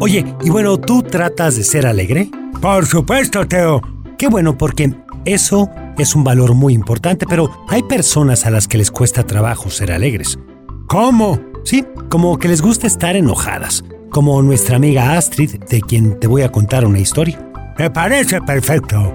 Oye, y bueno, ¿tú tratas de ser alegre? Por supuesto, Teo. Qué bueno, porque eso es un valor muy importante, pero hay personas a las que les cuesta trabajo ser alegres. ¿Cómo? Sí, como que les gusta estar enojadas, como nuestra amiga Astrid, de quien te voy a contar una historia. Me parece perfecto.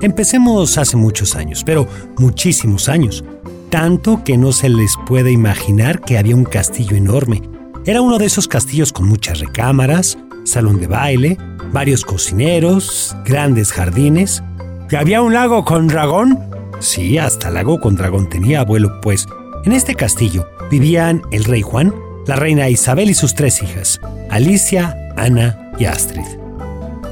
Empecemos hace muchos años, pero muchísimos años. Tanto que no se les puede imaginar que había un castillo enorme. Era uno de esos castillos con muchas recámaras, salón de baile, varios cocineros, grandes jardines. ¿Y había un lago con dragón? Sí, hasta lago con dragón tenía abuelo, pues. En este castillo vivían el rey Juan, la reina Isabel y sus tres hijas, Alicia, Ana y Astrid.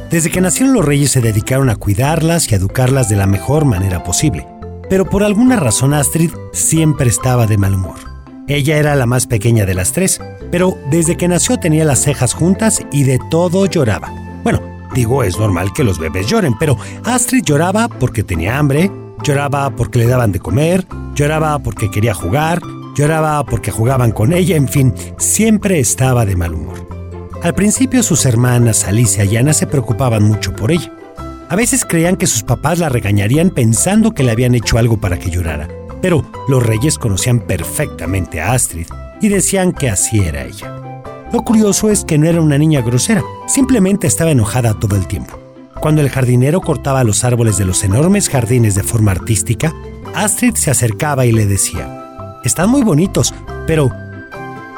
Desde que nacieron los reyes se dedicaron a cuidarlas y a educarlas de la mejor manera posible. Pero por alguna razón Astrid siempre estaba de mal humor. Ella era la más pequeña de las tres, pero desde que nació tenía las cejas juntas y de todo lloraba. Bueno, digo, es normal que los bebés lloren, pero Astrid lloraba porque tenía hambre, lloraba porque le daban de comer, lloraba porque quería jugar, lloraba porque jugaban con ella, en fin, siempre estaba de mal humor. Al principio sus hermanas Alicia y Ana se preocupaban mucho por ella. A veces creían que sus papás la regañarían pensando que le habían hecho algo para que llorara, pero los reyes conocían perfectamente a Astrid y decían que así era ella. Lo curioso es que no era una niña grosera, simplemente estaba enojada todo el tiempo. Cuando el jardinero cortaba los árboles de los enormes jardines de forma artística, Astrid se acercaba y le decía, Están muy bonitos, pero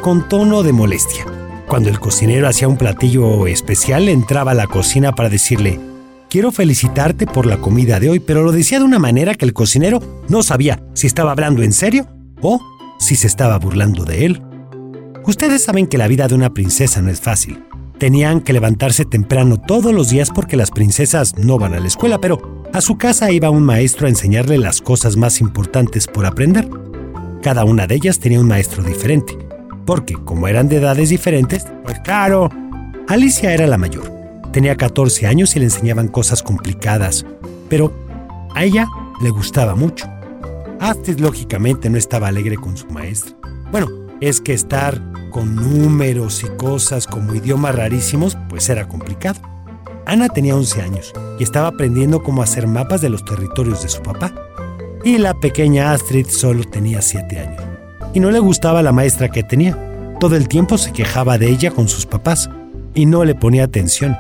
con tono de molestia. Cuando el cocinero hacía un platillo especial, entraba a la cocina para decirle, quiero felicitarte por la comida de hoy, pero lo decía de una manera que el cocinero no sabía si estaba hablando en serio o si se estaba burlando de él. Ustedes saben que la vida de una princesa no es fácil. Tenían que levantarse temprano todos los días porque las princesas no van a la escuela, pero a su casa iba un maestro a enseñarle las cosas más importantes por aprender. Cada una de ellas tenía un maestro diferente porque como eran de edades diferentes, pues claro, Alicia era la mayor. Tenía 14 años y le enseñaban cosas complicadas, pero a ella le gustaba mucho. Astrid lógicamente no estaba alegre con su maestra. Bueno, es que estar con números y cosas como idiomas rarísimos, pues era complicado. Ana tenía 11 años y estaba aprendiendo cómo hacer mapas de los territorios de su papá. Y la pequeña Astrid solo tenía 7 años y no le gustaba la maestra que tenía. Todo el tiempo se quejaba de ella con sus papás y no le ponía atención.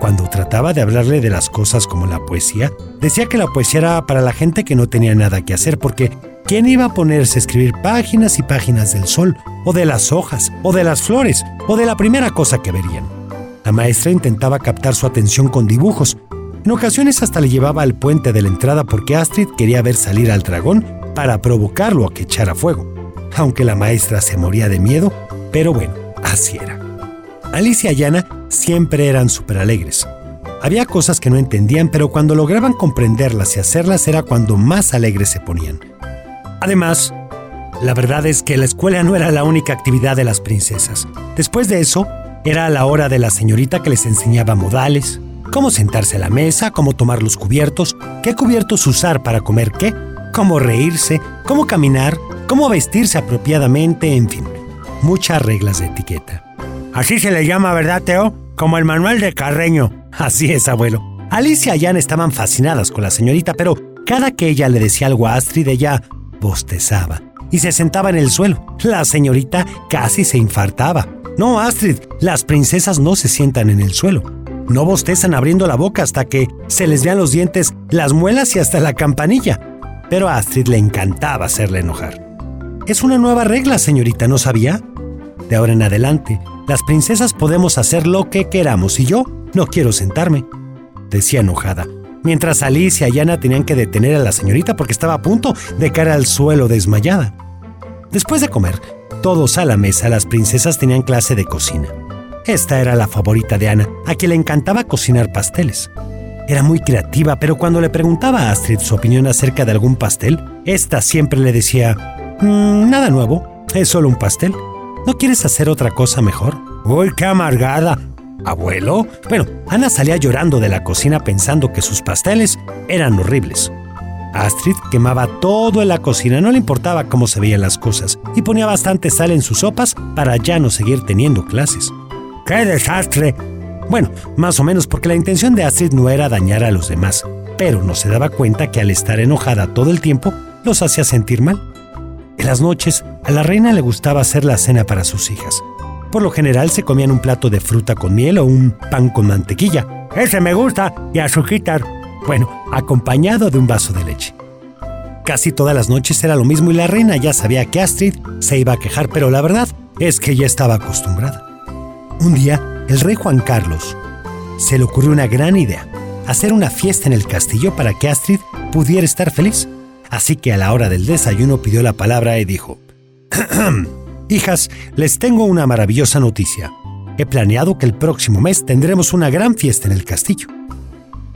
Cuando trataba de hablarle de las cosas como la poesía, decía que la poesía era para la gente que no tenía nada que hacer porque ¿quién iba a ponerse a escribir páginas y páginas del sol, o de las hojas, o de las flores, o de la primera cosa que verían? La maestra intentaba captar su atención con dibujos. En ocasiones hasta le llevaba al puente de la entrada porque Astrid quería ver salir al dragón para provocarlo a que echara fuego aunque la maestra se moría de miedo, pero bueno, así era. Alicia y Ana siempre eran súper alegres. Había cosas que no entendían, pero cuando lograban comprenderlas y hacerlas era cuando más alegres se ponían. Además, la verdad es que la escuela no era la única actividad de las princesas. Después de eso, era la hora de la señorita que les enseñaba modales, cómo sentarse a la mesa, cómo tomar los cubiertos, qué cubiertos usar para comer qué, cómo reírse, cómo caminar, cómo vestirse apropiadamente, en fin, muchas reglas de etiqueta. Así se le llama, ¿verdad, Teo? Como el manual de Carreño. Así es, abuelo. Alicia y Anne estaban fascinadas con la señorita, pero cada que ella le decía algo a Astrid, ella bostezaba y se sentaba en el suelo. La señorita casi se infartaba. No, Astrid, las princesas no se sientan en el suelo. No bostezan abriendo la boca hasta que se les vean los dientes, las muelas y hasta la campanilla. Pero a Astrid le encantaba hacerle enojar. Es una nueva regla, señorita, ¿no sabía? De ahora en adelante, las princesas podemos hacer lo que queramos y yo no quiero sentarme, decía enojada, mientras Alicia y Ana tenían que detener a la señorita porque estaba a punto de caer al suelo desmayada. Después de comer, todos a la mesa, las princesas tenían clase de cocina. Esta era la favorita de Ana, a quien le encantaba cocinar pasteles. Era muy creativa, pero cuando le preguntaba a Astrid su opinión acerca de algún pastel, esta siempre le decía, Mm, nada nuevo, es solo un pastel. ¿No quieres hacer otra cosa mejor? Uy, qué amargada. ¿Abuelo? Bueno, Ana salía llorando de la cocina pensando que sus pasteles eran horribles. Astrid quemaba todo en la cocina, no le importaba cómo se veían las cosas, y ponía bastante sal en sus sopas para ya no seguir teniendo clases. ¡Qué desastre! Bueno, más o menos porque la intención de Astrid no era dañar a los demás, pero no se daba cuenta que al estar enojada todo el tiempo los hacía sentir mal. En las noches, a la reina le gustaba hacer la cena para sus hijas. Por lo general se comían un plato de fruta con miel o un pan con mantequilla. Ese me gusta y azuquitar. Bueno, acompañado de un vaso de leche. Casi todas las noches era lo mismo y la reina ya sabía que Astrid se iba a quejar, pero la verdad es que ya estaba acostumbrada. Un día, el rey Juan Carlos se le ocurrió una gran idea, hacer una fiesta en el castillo para que Astrid pudiera estar feliz. Así que a la hora del desayuno pidió la palabra y dijo, Hijas, les tengo una maravillosa noticia. He planeado que el próximo mes tendremos una gran fiesta en el castillo.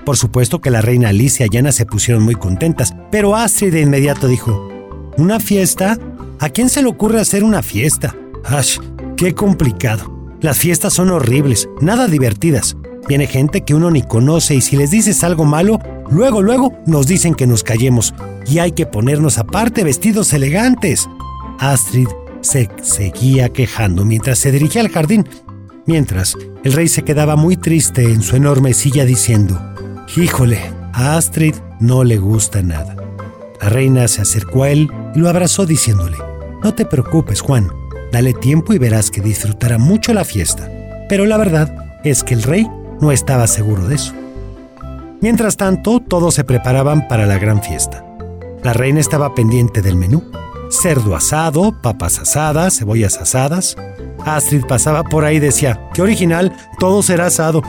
Por supuesto que la reina Alicia y Ana se pusieron muy contentas, pero Astrid de inmediato dijo, ¿Una fiesta? ¿A quién se le ocurre hacer una fiesta? ¡Ash! ¡Qué complicado! Las fiestas son horribles, nada divertidas. Viene gente que uno ni conoce y si les dices algo malo, luego, luego nos dicen que nos callemos y hay que ponernos aparte vestidos elegantes. Astrid se seguía quejando mientras se dirigía al jardín, mientras el rey se quedaba muy triste en su enorme silla diciendo, Híjole, a Astrid no le gusta nada. La reina se acercó a él y lo abrazó diciéndole, No te preocupes, Juan, dale tiempo y verás que disfrutará mucho la fiesta. Pero la verdad es que el rey no estaba seguro de eso. Mientras tanto, todos se preparaban para la gran fiesta. La reina estaba pendiente del menú cerdo asado, papas asadas, cebollas asadas. Astrid pasaba por ahí y decía, qué original, todo será asado.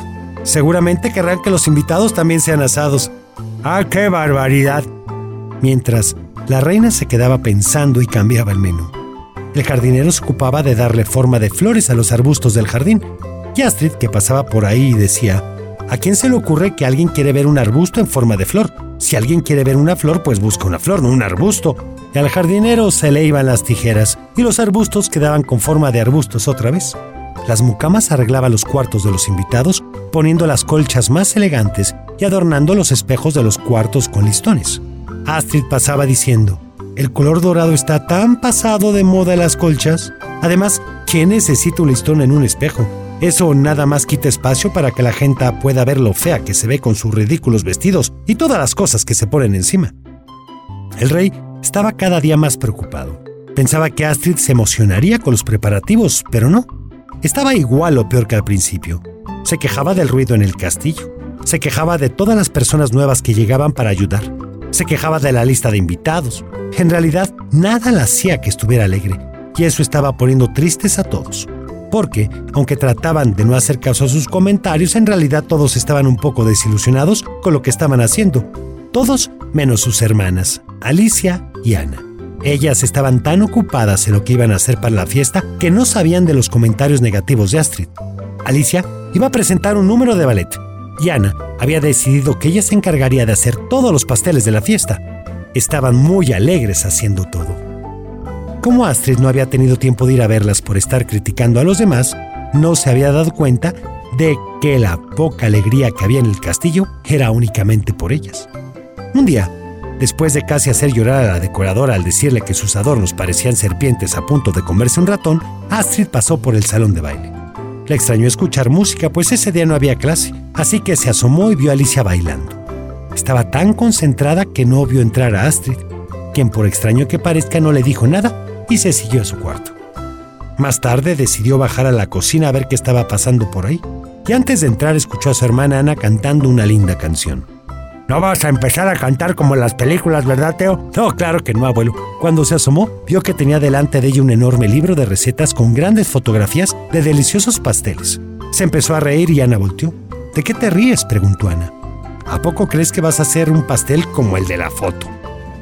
Seguramente querrán que los invitados también sean asados. ¡Ah, qué barbaridad! Mientras, la reina se quedaba pensando y cambiaba el menú. El jardinero se ocupaba de darle forma de flores a los arbustos del jardín. Y Astrid, que pasaba por ahí, decía, ¿a quién se le ocurre que alguien quiere ver un arbusto en forma de flor? Si alguien quiere ver una flor, pues busca una flor, no un arbusto. Y al jardinero se le iban las tijeras y los arbustos quedaban con forma de arbustos otra vez. Las mucamas arreglaban los cuartos de los invitados, poniendo las colchas más elegantes y adornando los espejos de los cuartos con listones. Astrid pasaba diciendo, el color dorado está tan pasado de moda en las colchas. Además, ¿quién necesita un listón en un espejo? Eso nada más quita espacio para que la gente pueda ver lo fea que se ve con sus ridículos vestidos y todas las cosas que se ponen encima. El rey estaba cada día más preocupado. Pensaba que Astrid se emocionaría con los preparativos, pero no. Estaba igual o peor que al principio. Se quejaba del ruido en el castillo. Se quejaba de todas las personas nuevas que llegaban para ayudar. Se quejaba de la lista de invitados. En realidad, nada la hacía que estuviera alegre, y eso estaba poniendo tristes a todos porque, aunque trataban de no hacer caso a sus comentarios, en realidad todos estaban un poco desilusionados con lo que estaban haciendo. Todos menos sus hermanas, Alicia y Ana. Ellas estaban tan ocupadas en lo que iban a hacer para la fiesta que no sabían de los comentarios negativos de Astrid. Alicia iba a presentar un número de ballet y Ana había decidido que ella se encargaría de hacer todos los pasteles de la fiesta. Estaban muy alegres haciendo todo. Como Astrid no había tenido tiempo de ir a verlas por estar criticando a los demás, no se había dado cuenta de que la poca alegría que había en el castillo era únicamente por ellas. Un día, después de casi hacer llorar a la decoradora al decirle que sus adornos parecían serpientes a punto de comerse un ratón, Astrid pasó por el salón de baile. Le extrañó escuchar música, pues ese día no había clase, así que se asomó y vio a Alicia bailando. Estaba tan concentrada que no vio entrar a Astrid, quien por extraño que parezca no le dijo nada y se siguió a su cuarto. Más tarde decidió bajar a la cocina a ver qué estaba pasando por ahí, y antes de entrar escuchó a su hermana Ana cantando una linda canción. No vas a empezar a cantar como en las películas, ¿verdad, Teo? No, claro que no, abuelo. Cuando se asomó, vio que tenía delante de ella un enorme libro de recetas con grandes fotografías de deliciosos pasteles. Se empezó a reír y Ana volteó. ¿De qué te ríes? preguntó Ana. ¿A poco crees que vas a hacer un pastel como el de la foto?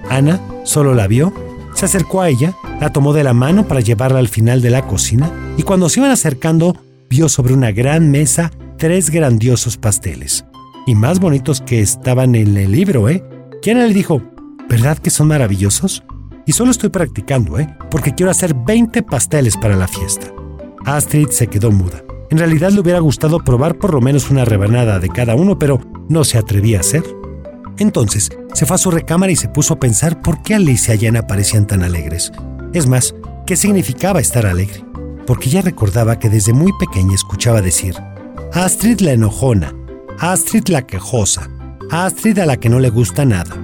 Ana solo la vio se acercó a ella, la tomó de la mano para llevarla al final de la cocina y cuando se iban acercando vio sobre una gran mesa tres grandiosos pasteles. Y más bonitos que estaban en el libro, ¿eh? ¿Quién le dijo, ¿verdad que son maravillosos? Y solo estoy practicando, ¿eh? Porque quiero hacer 20 pasteles para la fiesta. Astrid se quedó muda. En realidad le hubiera gustado probar por lo menos una rebanada de cada uno, pero no se atrevía a hacer. Entonces se fue a su recámara y se puso a pensar por qué Alicia y Ana parecían tan alegres. Es más, ¿qué significaba estar alegre? porque ya recordaba que desde muy pequeña escuchaba decir, Astrid la enojona, Astrid la quejosa, Astrid a la que no le gusta nada,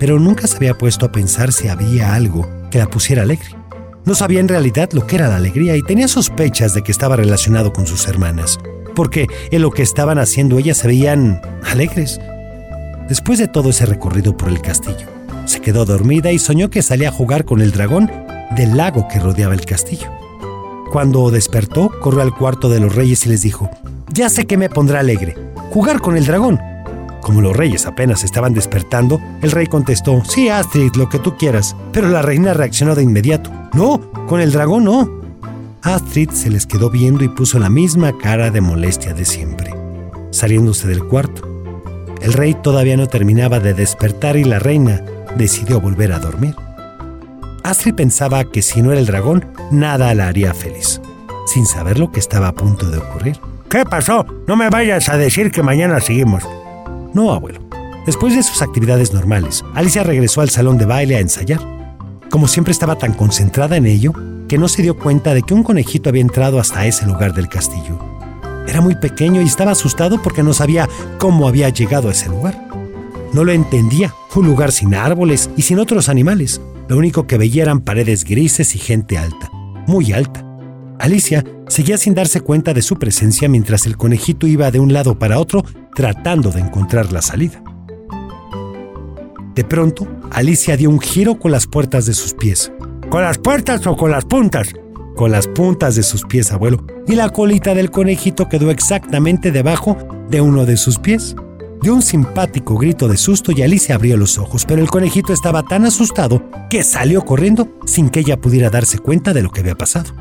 pero nunca se había puesto a pensar si había algo que la pusiera alegre. No sabía en realidad lo que era la alegría y tenía sospechas de que estaba relacionado con sus hermanas, porque en lo que estaban haciendo ellas se veían alegres. Después de todo ese recorrido por el castillo, se quedó dormida y soñó que salía a jugar con el dragón del lago que rodeaba el castillo. Cuando despertó, corrió al cuarto de los reyes y les dijo, Ya sé que me pondrá alegre, jugar con el dragón. Como los reyes apenas estaban despertando, el rey contestó, Sí, Astrid, lo que tú quieras. Pero la reina reaccionó de inmediato, No, con el dragón no. Astrid se les quedó viendo y puso la misma cara de molestia de siempre, saliéndose del cuarto. El rey todavía no terminaba de despertar y la reina decidió volver a dormir. Astrid pensaba que si no era el dragón, nada la haría feliz, sin saber lo que estaba a punto de ocurrir. ¿Qué pasó? No me vayas a decir que mañana seguimos. No, abuelo. Después de sus actividades normales, Alicia regresó al salón de baile a ensayar. Como siempre estaba tan concentrada en ello, que no se dio cuenta de que un conejito había entrado hasta ese lugar del castillo. Era muy pequeño y estaba asustado porque no sabía cómo había llegado a ese lugar. No lo entendía, un lugar sin árboles y sin otros animales. Lo único que veía eran paredes grises y gente alta, muy alta. Alicia seguía sin darse cuenta de su presencia mientras el conejito iba de un lado para otro tratando de encontrar la salida. De pronto, Alicia dio un giro con las puertas de sus pies. ¿Con las puertas o con las puntas? Con las puntas de sus pies, abuelo, y la colita del conejito quedó exactamente debajo de uno de sus pies. Dio un simpático grito de susto y Alicia abrió los ojos, pero el conejito estaba tan asustado que salió corriendo sin que ella pudiera darse cuenta de lo que había pasado.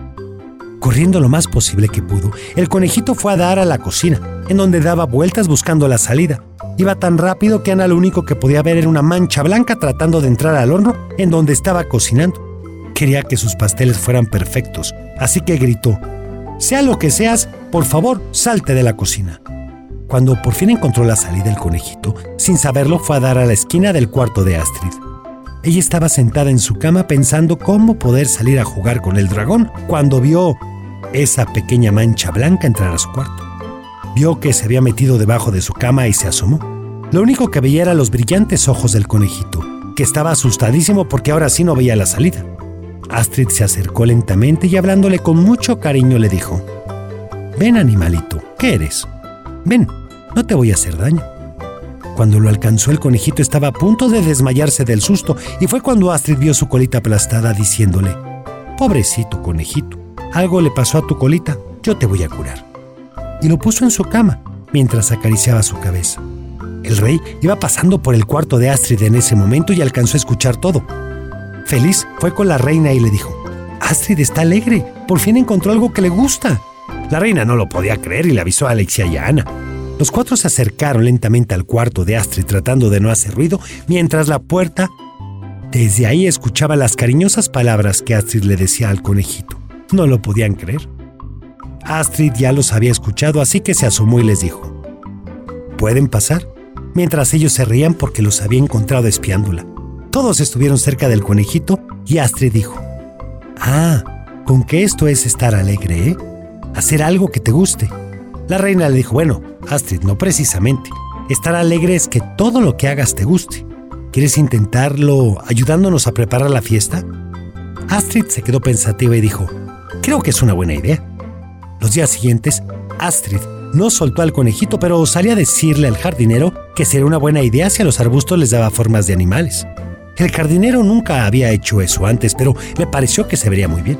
Corriendo lo más posible que pudo, el conejito fue a dar a la cocina, en donde daba vueltas buscando la salida. Iba tan rápido que Ana lo único que podía ver era una mancha blanca tratando de entrar al horno en donde estaba cocinando. Quería que sus pasteles fueran perfectos, así que gritó, Sea lo que seas, por favor, salte de la cocina. Cuando por fin encontró la salida el conejito, sin saberlo fue a dar a la esquina del cuarto de Astrid. Ella estaba sentada en su cama pensando cómo poder salir a jugar con el dragón cuando vio esa pequeña mancha blanca entrar a su cuarto. Vio que se había metido debajo de su cama y se asomó. Lo único que veía eran los brillantes ojos del conejito, que estaba asustadísimo porque ahora sí no veía la salida. Astrid se acercó lentamente y hablándole con mucho cariño le dijo, Ven animalito, ¿qué eres? Ven, no te voy a hacer daño. Cuando lo alcanzó el conejito estaba a punto de desmayarse del susto y fue cuando Astrid vio su colita aplastada diciéndole, Pobrecito conejito, algo le pasó a tu colita, yo te voy a curar. Y lo puso en su cama mientras acariciaba su cabeza. El rey iba pasando por el cuarto de Astrid en ese momento y alcanzó a escuchar todo. Feliz fue con la reina y le dijo, Astrid está alegre, por fin encontró algo que le gusta. La reina no lo podía creer y le avisó a Alexia y a Ana. Los cuatro se acercaron lentamente al cuarto de Astrid tratando de no hacer ruido, mientras la puerta... Desde ahí escuchaba las cariñosas palabras que Astrid le decía al conejito. No lo podían creer. Astrid ya los había escuchado, así que se asomó y les dijo, ¿pueden pasar? Mientras ellos se reían porque los había encontrado espiándola. Todos estuvieron cerca del conejito y Astrid dijo, Ah, con que esto es estar alegre, ¿eh? Hacer algo que te guste. La reina le dijo, bueno, Astrid, no precisamente. Estar alegre es que todo lo que hagas te guste. ¿Quieres intentarlo ayudándonos a preparar la fiesta? Astrid se quedó pensativa y dijo, creo que es una buena idea. Los días siguientes, Astrid no soltó al conejito, pero salía a decirle al jardinero que sería una buena idea si a los arbustos les daba formas de animales. El jardinero nunca había hecho eso antes, pero le pareció que se vería muy bien.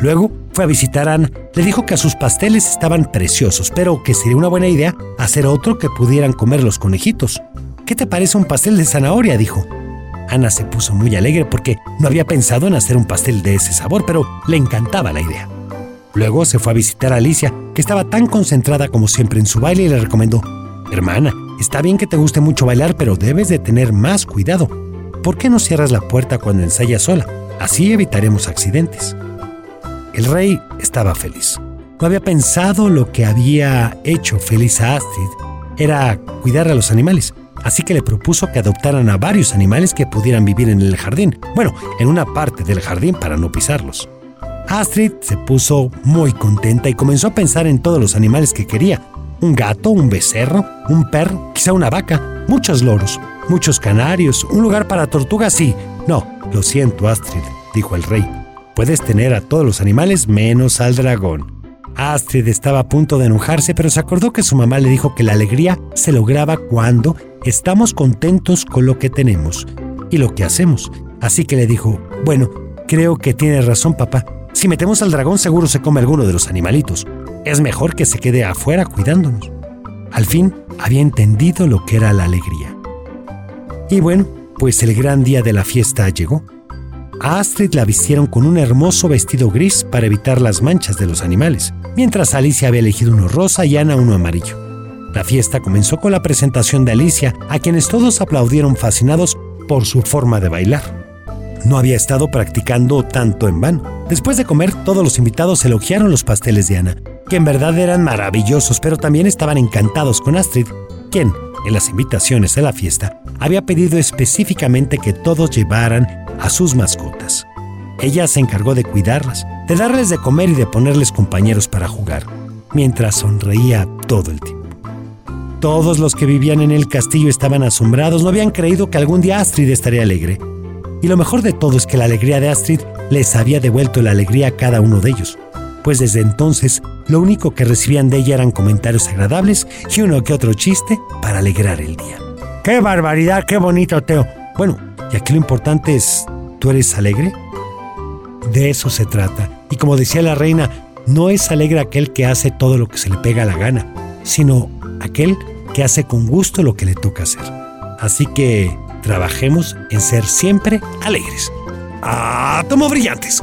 Luego fue a visitar a Ana. Le dijo que sus pasteles estaban preciosos, pero que sería una buena idea hacer otro que pudieran comer los conejitos. ¿Qué te parece un pastel de zanahoria? dijo. Ana se puso muy alegre porque no había pensado en hacer un pastel de ese sabor, pero le encantaba la idea. Luego se fue a visitar a Alicia, que estaba tan concentrada como siempre en su baile y le recomendó, Hermana, está bien que te guste mucho bailar, pero debes de tener más cuidado. ¿Por qué no cierras la puerta cuando ensayas sola? Así evitaremos accidentes. El rey estaba feliz. No había pensado lo que había hecho feliz a Astrid era cuidar a los animales, así que le propuso que adoptaran a varios animales que pudieran vivir en el jardín, bueno, en una parte del jardín para no pisarlos. Astrid se puso muy contenta y comenzó a pensar en todos los animales que quería. Un gato, un becerro, un perro, quizá una vaca, muchos loros, muchos canarios, un lugar para tortugas sí. No, lo siento Astrid, dijo el rey. Puedes tener a todos los animales menos al dragón. Astrid estaba a punto de enojarse, pero se acordó que su mamá le dijo que la alegría se lograba cuando estamos contentos con lo que tenemos y lo que hacemos. Así que le dijo, bueno, creo que tiene razón papá. Si metemos al dragón seguro se come alguno de los animalitos. Es mejor que se quede afuera cuidándonos. Al fin había entendido lo que era la alegría. Y bueno, pues el gran día de la fiesta llegó. A Astrid la vistieron con un hermoso vestido gris para evitar las manchas de los animales, mientras Alicia había elegido uno rosa y Ana uno amarillo. La fiesta comenzó con la presentación de Alicia, a quienes todos aplaudieron fascinados por su forma de bailar. No había estado practicando tanto en vano. Después de comer, todos los invitados elogiaron los pasteles de Ana, que en verdad eran maravillosos, pero también estaban encantados con Astrid, quien, en las invitaciones a la fiesta, había pedido específicamente que todos llevaran a sus mascotas. Ella se encargó de cuidarlas, de darles de comer y de ponerles compañeros para jugar, mientras sonreía todo el tiempo. Todos los que vivían en el castillo estaban asombrados, no habían creído que algún día Astrid estaría alegre. Y lo mejor de todo es que la alegría de Astrid les había devuelto la alegría a cada uno de ellos, pues desde entonces lo único que recibían de ella eran comentarios agradables y uno que otro chiste para alegrar el día. ¡Qué barbaridad! ¡Qué bonito, Teo! Bueno, y aquí lo importante es, ¿tú eres alegre? De eso se trata. Y como decía la reina, no es alegre aquel que hace todo lo que se le pega a la gana, sino aquel que hace con gusto lo que le toca hacer. Así que trabajemos en ser siempre alegres. ¡Átomo brillantes!